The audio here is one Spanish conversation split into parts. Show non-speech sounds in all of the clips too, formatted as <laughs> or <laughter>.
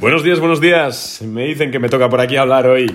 Buenos días, buenos días. Me dicen que me toca por aquí hablar hoy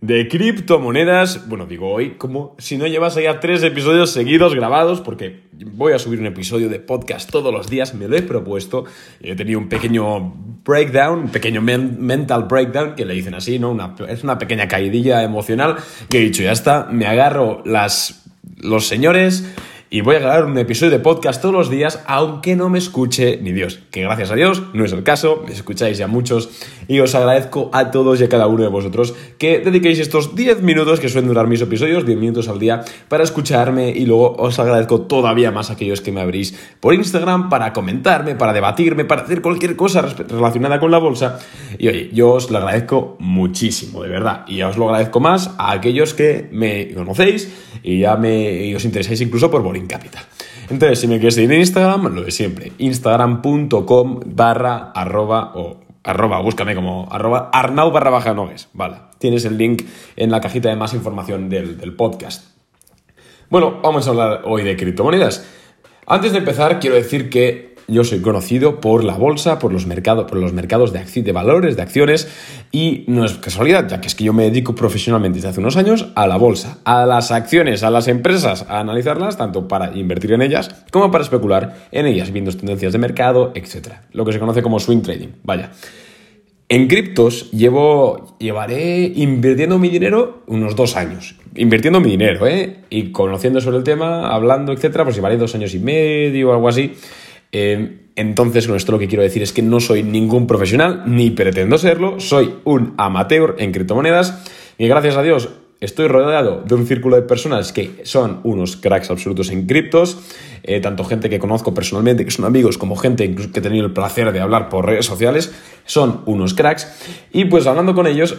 de criptomonedas. Bueno, digo hoy como si no llevase ya tres episodios seguidos grabados, porque voy a subir un episodio de podcast todos los días, me lo he propuesto. He tenido un pequeño breakdown, un pequeño mental breakdown, que le dicen así, ¿no? Una, es una pequeña caidilla emocional que he dicho, ya está, me agarro las, los señores y voy a grabar un episodio de podcast todos los días, aunque no me escuche ni Dios. Que gracias a Dios no es el caso, me escucháis ya muchos y os agradezco a todos y a cada uno de vosotros que dediquéis estos 10 minutos que suelen durar mis episodios, 10 minutos al día, para escucharme y luego os agradezco todavía más a aquellos que me abrís por Instagram para comentarme, para debatirme, para hacer cualquier cosa relacionada con la bolsa. Y oye, yo os lo agradezco muchísimo, de verdad. Y os lo agradezco más a aquellos que me conocéis y ya me y os interesáis incluso por Boring Capital. Entonces, si me quieres seguir en Instagram, lo de siempre, instagram.com barra arroba o arroba, búscame como arroba arnau barra baja vale. Tienes el link en la cajita de más información del, del podcast. Bueno, vamos a hablar hoy de criptomonedas. Antes de empezar, quiero decir que yo soy conocido por la bolsa, por los mercados, por los mercados de, de valores, de acciones, y no es casualidad, ya que es que yo me dedico profesionalmente desde hace unos años a la bolsa, a las acciones, a las empresas, a analizarlas, tanto para invertir en ellas como para especular en ellas, viendo tendencias de mercado, etc. Lo que se conoce como swing trading. Vaya. En criptos llevo, llevaré invirtiendo mi dinero unos dos años. Invirtiendo mi dinero, ¿eh? Y conociendo sobre el tema, hablando, etcétera, pues llevaré dos años y medio o algo así. Eh, entonces, con esto lo que quiero decir es que no soy ningún profesional, ni pretendo serlo, soy un amateur en criptomonedas y gracias a Dios estoy rodeado de un círculo de personas que son unos cracks absolutos en criptos, eh, tanto gente que conozco personalmente, que son amigos, como gente que he tenido el placer de hablar por redes sociales, son unos cracks y pues hablando con ellos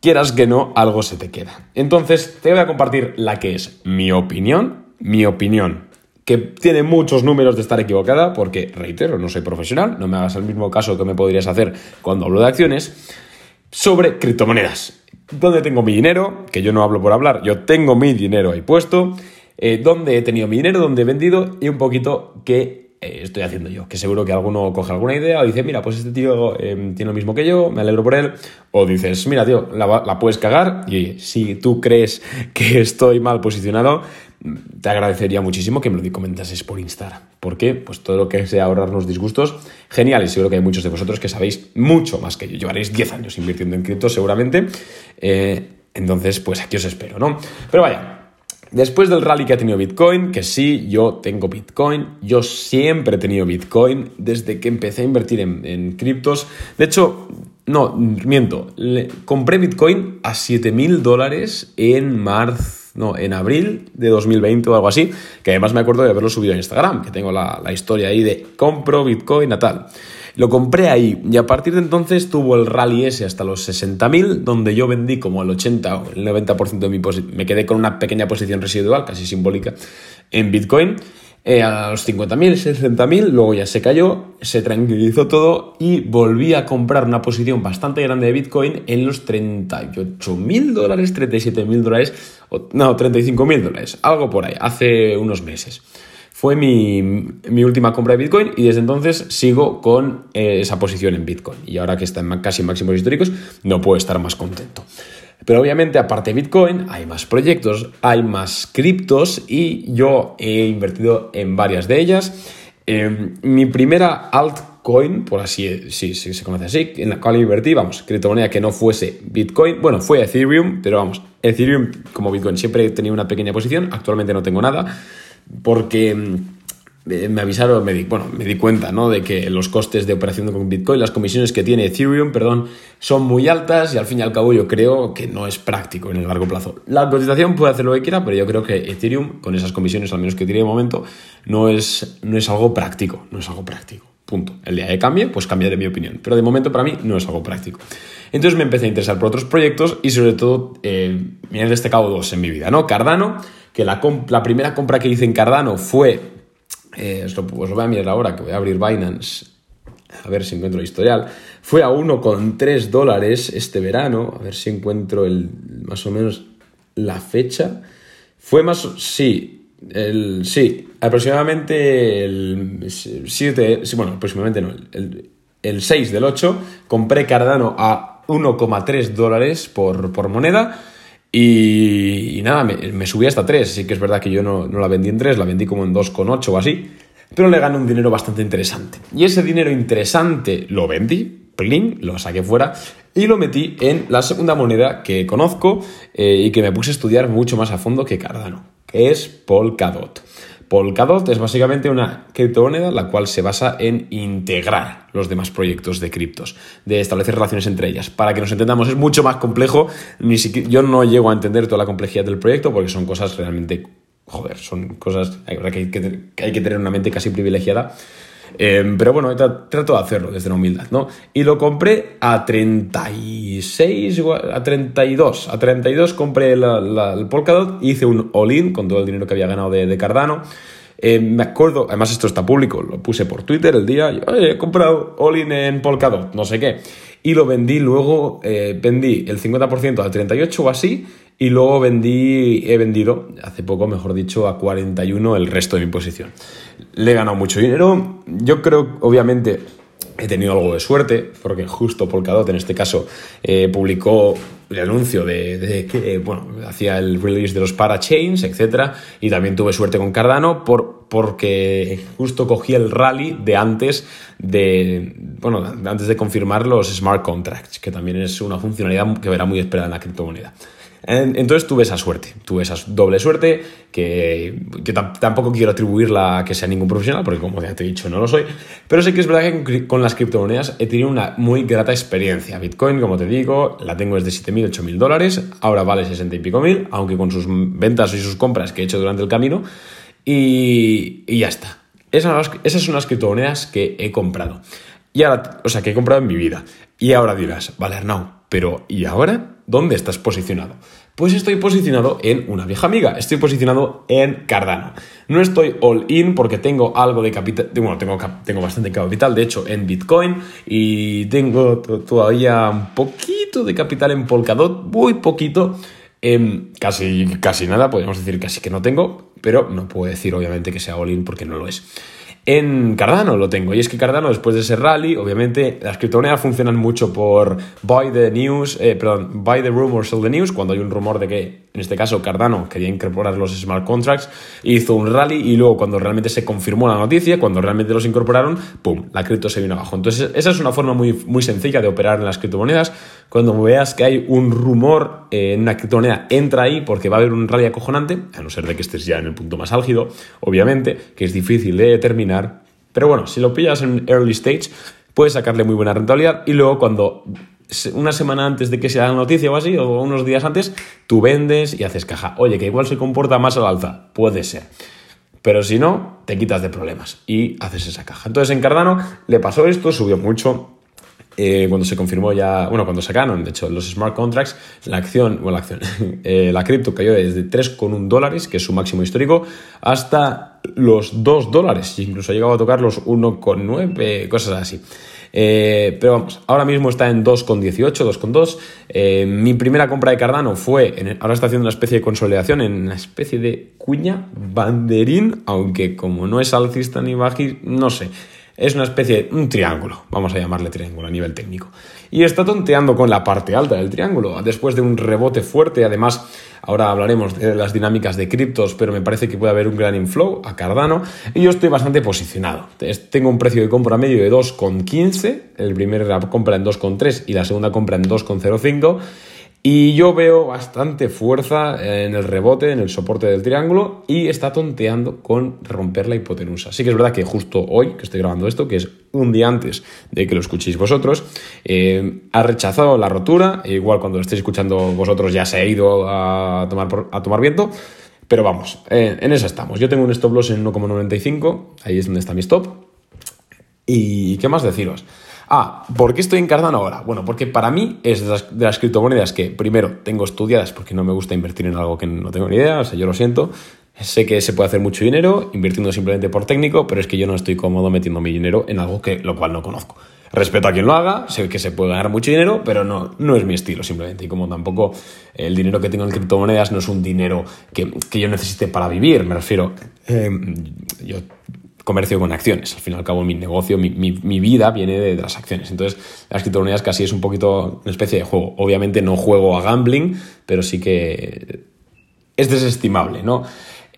quieras que no, algo se te queda. Entonces, te voy a compartir la que es mi opinión, mi opinión que tiene muchos números de estar equivocada, porque, reitero, no soy profesional, no me hagas el mismo caso que me podrías hacer cuando hablo de acciones, sobre criptomonedas. ¿Dónde tengo mi dinero? Que yo no hablo por hablar, yo tengo mi dinero ahí puesto. Eh, ¿Dónde he tenido mi dinero? ¿Dónde he vendido? Y un poquito qué eh, estoy haciendo yo. Que seguro que alguno coge alguna idea o dice, mira, pues este tío em, tiene lo mismo que yo, me alegro por él. O dices, mira, tío, la, la puedes cagar. Y si tú crees que estoy mal posicionado, te agradecería muchísimo que me lo comentases por Instagram. ¿Por qué? Pues todo lo que sea ahorrarnos disgustos, genial. Y seguro que hay muchos de vosotros que sabéis mucho más que yo. Llevaréis 10 años invirtiendo en cripto seguramente. Eh, entonces, pues aquí os espero, ¿no? Pero vaya, Después del rally que ha tenido Bitcoin, que sí, yo tengo Bitcoin, yo siempre he tenido Bitcoin desde que empecé a invertir en, criptos. De hecho, no, miento, compré Bitcoin a 7.000 dólares en marzo no, en abril de 2020 o algo así, que además me acuerdo de haberlo subido a Instagram, que tengo la, historia ahí de compro Bitcoin a tal. Lo compré ahí y a partir de entonces tuvo el rally ese hasta los 60.000, donde yo vendí como el 80 o el 90% de mi posición, me quedé con una pequeña posición residual, casi simbólica, en Bitcoin. Eh, a los 50.000, 60.000, luego ya se cayó, se tranquilizó todo y volví a comprar una posición bastante grande de Bitcoin en los 38.000 dólares, 37.000 dólares, no, 35.000 dólares, algo por ahí, hace unos meses. Fue mi, última compra de Bitcoin y desde entonces sigo con eh, esa posición en Bitcoin. Y ahora que está en casi máximos históricos, no puedo estar más contento. Pero obviamente, aparte de Bitcoin, hay más proyectos, hay más criptos y yo he invertido en varias de ellas. Em, mi primera altcoin, por así sí, sí, se conoce así, en la cual invertí, vamos, criptomoneda que no fuese Bitcoin, bueno, fue Ethereum, pero vamos, Ethereum como Bitcoin siempre he tenido una pequeña posición, actualmente no tengo nada, porque em, me avisaron, me di, bueno, me di cuenta, ¿no? De que los costes de operación con Bitcoin, las comisiones que tiene Ethereum, perdón, son muy altas y al fin y al cabo yo creo que no es práctico en el largo plazo. La cotización puede hacer lo que quiera, pero yo creo que Ethereum, con esas comisiones, al menos que tiene de momento, no es, no es algo práctico, no es algo práctico. Punto. El día que cambie, pues cambiaré mi opinión. Pero de momento para mí no es algo práctico. Entonces me empecé a interesar por otros proyectos y sobre todo eh, me han destacado dos en mi vida, ¿no? Cardano, que la, la primera compra que hice en Cardano fue eh, os, lo, voy a mirar ahora, que voy a abrir Binance, a ver si encuentro el historial. Fue a 1,3 dólares este verano, a ver si encuentro el, más o menos la fecha. Fue más, sí, el, sí, aproximadamente el 7, bueno, aproximadamente no, el, el 6 del 8 compré Cardano a 1,3 dólares por, moneda. Y, nada, me, subí hasta 3. Sí que es verdad que yo no, no la vendí en 3, la vendí como en 2,8 o así. Pero le gané un dinero bastante interesante. Y ese dinero interesante lo vendí plin, lo saqué fuera y lo metí en la segunda moneda que conozco eh, y que me puse a estudiar mucho más a fondo que Cardano, que es Polkadot. Polkadot es básicamente una criptomoneda la cual se basa en integrar los demás proyectos de criptos, de establecer relaciones entre ellas. Para que nos entendamos, es mucho más complejo. Ni siquiera, yo no llego a entender toda la complejidad del proyecto porque son cosas realmente, joder, son cosas hay que, hay que tener una mente casi privilegiada Em, pero bueno, trato de hacerlo desde la humildad, ¿no? Y lo compré a 36, a 32. A 32 compré el Polkadot, hice un all-in con todo el dinero que había ganado de, Cardano. Em, me acuerdo, además esto está público, lo puse por Twitter el día, he comprado all-in en Polkadot, no sé qué. Y lo vendí luego, eh, vendí el 50% a 38 o así, y luego vendí, he vendido, hace poco, mejor dicho, a 41 el resto de mi posición. Le he ganado mucho dinero. Yo creo, obviamente, he tenido algo de suerte, porque justo Polkadot, en este caso, eh, publicó el anuncio de, que, bueno, hacía el release de los parachains, etc. Y también tuve suerte con Cardano por, porque justo cogí el rally de antes de, bueno, antes de confirmar los smart contracts, que también es una funcionalidad que verá muy esperada en la criptomoneda. Entonces tuve esa suerte, tuve esa doble suerte, que, tampoco quiero atribuirla a que sea ningún profesional, porque como ya te he dicho, no lo soy, pero sé que es verdad que con las criptomonedas he tenido una muy grata experiencia. Bitcoin, como te digo, la tengo desde 7.000, 8.000 dólares, ahora vale 60 y pico mil, aunque con sus ventas y sus compras que he hecho durante el camino, y, ya está. Esas, esas son las criptomonedas que he comprado. Y ahora, o sea, que he comprado en mi vida. Y ahora dirás, vale, Arnau, pero ¿y ahora? ¿Dónde estás posicionado? Pues estoy posicionado en una vieja amiga, estoy posicionado en Cardano. No estoy all in porque tengo algo de capital, bueno, tengo, tengo bastante capital, de hecho, en Bitcoin y tengo todavía un poquito de capital en Polkadot, muy poquito, em, casi, casi nada, podemos decir casi que no tengo, pero no puedo decir obviamente que sea all in porque no lo es. En Cardano lo tengo, y es que Cardano, después de ese rally, obviamente las criptomonedas funcionan mucho por buy the news, eh, perdón, buy the rumor, sell the news, cuando hay un rumor de que, en este caso, Cardano quería incorporar los smart contracts, hizo un rally y luego cuando realmente se confirmó la noticia, cuando realmente los incorporaron, ¡pum!, la cripto se vino abajo. Entonces, esa es una forma muy, muy sencilla de operar en las criptomonedas. Cuando veas que hay un rumor eh, en una criptomoneda, entra ahí porque va a haber un rally acojonante, a no ser de que estés ya en el punto más álgido, obviamente, que es difícil de determinar pero bueno, si lo pillas en early stage, puedes sacarle muy buena rentabilidad y luego cuando una semana antes de que sea la noticia o así, o unos días antes, tú vendes y haces caja. Oye, que igual se comporta más al alza. Puede ser. Pero si no, te quitas de problemas y haces esa caja. Entonces en Cardano le pasó esto, subió mucho, eh, cuando se confirmó ya, bueno, cuando sacaron, de hecho, los smart contracts, la acción, bueno, la acción, <laughs> eh, la cripto cayó desde 3,1 dólares, que es su máximo histórico, hasta los 2 dólares, incluso ha llegado a tocar los 1,9, cosas así. Eh, pero vamos, ahora mismo está en 2,18, 2,2. mi primera compra de Cardano fue, ahora está haciendo una especie de consolidación en una especie de cuña banderín, aunque como no es alcista ni bajista, no sé es una especie de un triángulo, vamos a llamarle triángulo a nivel técnico. Y está tonteando con la parte alta del triángulo, después de un rebote fuerte, además ahora hablaremos de las dinámicas de criptos, pero me parece que puede haber un gran inflow a Cardano y yo estoy bastante posicionado. Tengo un precio de compra medio de 2,15, el primer compra en 2,3 y la segunda compra en 2,05 y yo veo bastante fuerza en el rebote, en el soporte del triángulo y está tonteando con romper la hipotenusa. Sí que es verdad que justo hoy que estoy grabando esto, que es un día antes de que lo escuchéis vosotros, eh, ha rechazado la rotura. Igual cuando lo estéis escuchando vosotros ya se ha ido a tomar, a tomar viento. Pero vamos, eh, en eso estamos. Yo tengo un stop loss en 1,95, ahí es donde está mi stop. ¿Y qué más deciros? Ah, ¿por qué estoy en Cardano ahora? Bueno, porque para mí es de las, criptomonedas que primero tengo estudiadas porque no me gusta invertir en algo que no tengo ni idea, o sea, yo lo siento. Sé que se puede hacer mucho dinero invirtiendo simplemente por técnico, pero es que yo no estoy cómodo metiendo mi dinero en algo que lo cual no conozco. Respeto a quien lo haga, sé que se puede ganar mucho dinero, pero no, no es mi estilo simplemente. Y como tampoco el dinero que tengo en criptomonedas no es un dinero que, yo necesite para vivir, me refiero, eh, yo comercio con acciones. Al fin y al cabo, mi negocio, mi, vida viene de, las acciones. Entonces, las criptomonedas casi es un poquito una especie de juego. Obviamente no juego a gambling, pero sí que es desestimable, ¿no?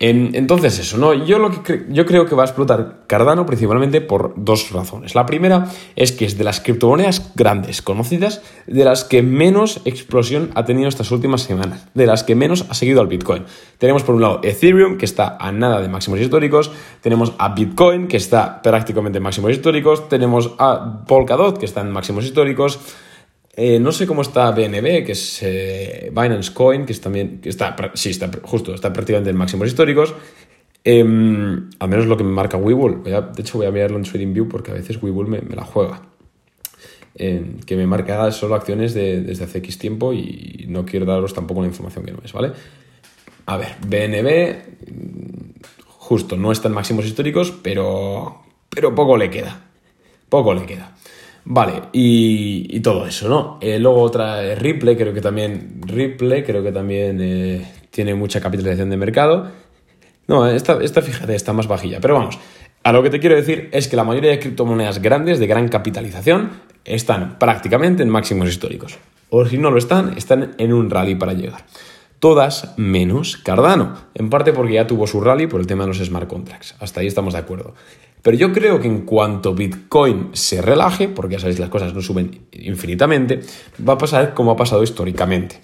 Entonces eso, ¿no? Yo, lo que yo creo que va a explotar Cardano principalmente por dos razones. La primera es que es de las criptomonedas grandes, conocidas, de las que menos explosión ha tenido estas últimas semanas, de las que menos ha seguido al Bitcoin. Tenemos por un lado Ethereum, que está a nada de máximos históricos, tenemos a Bitcoin, que está prácticamente en máximos históricos, tenemos a Polkadot, que está en máximos históricos, eh, no sé cómo está BNB, que es eh, Binance Coin, que es también, que está, sí, está justo, está prácticamente en máximos históricos. Em, al menos lo que me marca Webull. de hecho, voy a mirarlo en TradingView porque a veces Webull me, me la juega. Em, que me marca solo acciones desde hace X tiempo y no quiero daros tampoco la información que no es, ¿vale? A ver, BNB, justo, no está en máximos históricos, pero, pero poco le queda. Poco le queda. Vale, y, todo eso, ¿no? Eh, luego otra es Ripple, creo que también Ripple, creo que también eh, tiene mucha capitalización de mercado. No, esta, esta, fíjate, está más bajilla. Pero vamos, a lo que te quiero decir es que la mayoría de criptomonedas grandes de gran capitalización están prácticamente en máximos históricos. O si no lo están, están en un rally para llegar. Todas menos Cardano, en parte porque ya tuvo su rally por el tema de los smart contracts. Hasta ahí estamos de acuerdo. Pero yo creo que en cuanto Bitcoin se relaje, porque ya sabéis las cosas no suben infinitamente, va a pasar como ha pasado históricamente.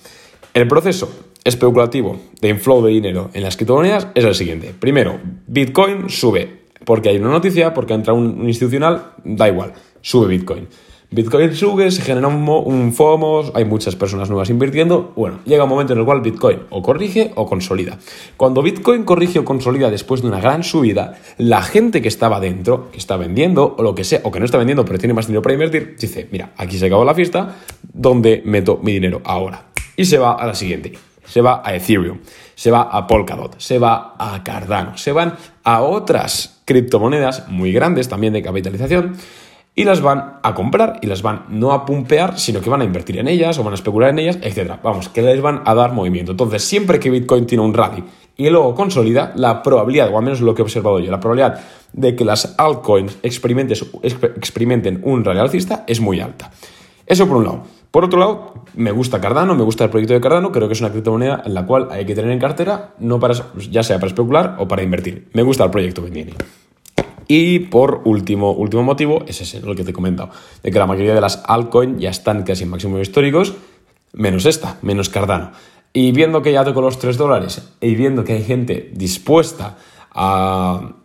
El proceso especulativo de inflow de dinero en las criptomonedas es el siguiente. Primero, Bitcoin sube porque hay una noticia, porque entra un institucional, da igual, sube Bitcoin. Bitcoin sube, se genera un, FOMO, hay muchas personas nuevas invirtiendo. Bueno, llega un momento en el cual Bitcoin o corrige o consolida. Cuando Bitcoin corrige o consolida después de una gran subida, la gente que estaba dentro, que está vendiendo o lo que sea, o que no está vendiendo pero tiene más dinero para invertir, dice, mira, aquí se acabó la fiesta, ¿dónde meto mi dinero ahora? Y se va a la siguiente. Se va a Ethereum, se va a Polkadot, se va a Cardano, se van a otras criptomonedas muy grandes también de capitalización y las van a comprar y las van no a pumpear, sino que van a invertir en ellas o van a especular en ellas, etc. Vamos, que les van a dar movimiento. Entonces, siempre que Bitcoin tiene un rally y luego consolida, la probabilidad, o al menos lo que he observado yo, la probabilidad de que las altcoins experimenten un rally alcista es muy alta. Eso por un lado. Por otro lado, me gusta Cardano, me gusta el proyecto de Cardano, creo que es una criptomoneda en la cual hay que tener en cartera, no para, ya sea para especular o para invertir. Me gusta el proyecto que. Y por último, último motivo, es ese, lo que te he comentado, de que la mayoría de las altcoins ya están casi en máximos históricos, menos esta, menos Cardano. Y viendo que ya toco los 3 dólares y viendo que hay gente dispuesta a,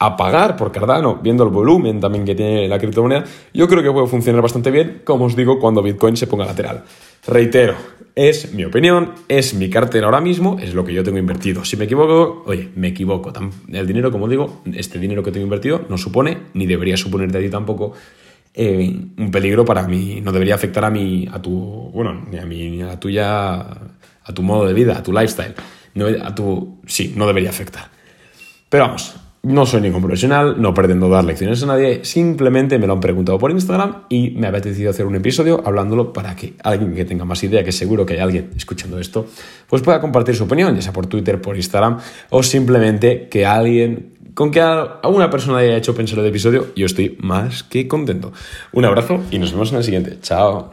a pagar por Cardano, viendo el volumen también que tiene la criptomoneda, yo creo que puede funcionar bastante bien, como os digo, cuando Bitcoin se ponga lateral. Reitero, es mi opinión, es mi cartera ahora mismo, es lo que yo tengo invertido. Si me equivoco, oye, me equivoco. El dinero, como digo, este dinero que tengo invertido no supone, ni debería suponer de ti tampoco, eh, un peligro para mí, no debería afectar a mi, a tu, bueno, ni a mí, ni a la tuya, a tu modo de vida, a tu lifestyle. No, a tu, sí, no debería afectar. Pero vamos, no soy ningún profesional, no pretendo dar lecciones a nadie, simplemente me lo han preguntado por Instagram y me ha apetecido hacer un episodio hablándolo para que alguien que tenga más idea, que seguro que hay alguien escuchando esto, pues pueda compartir su opinión, ya sea por Twitter, por Instagram o simplemente que alguien, con que a una persona haya hecho pensar el episodio, yo estoy más que contento. Un abrazo y nos vemos en el siguiente. Chao.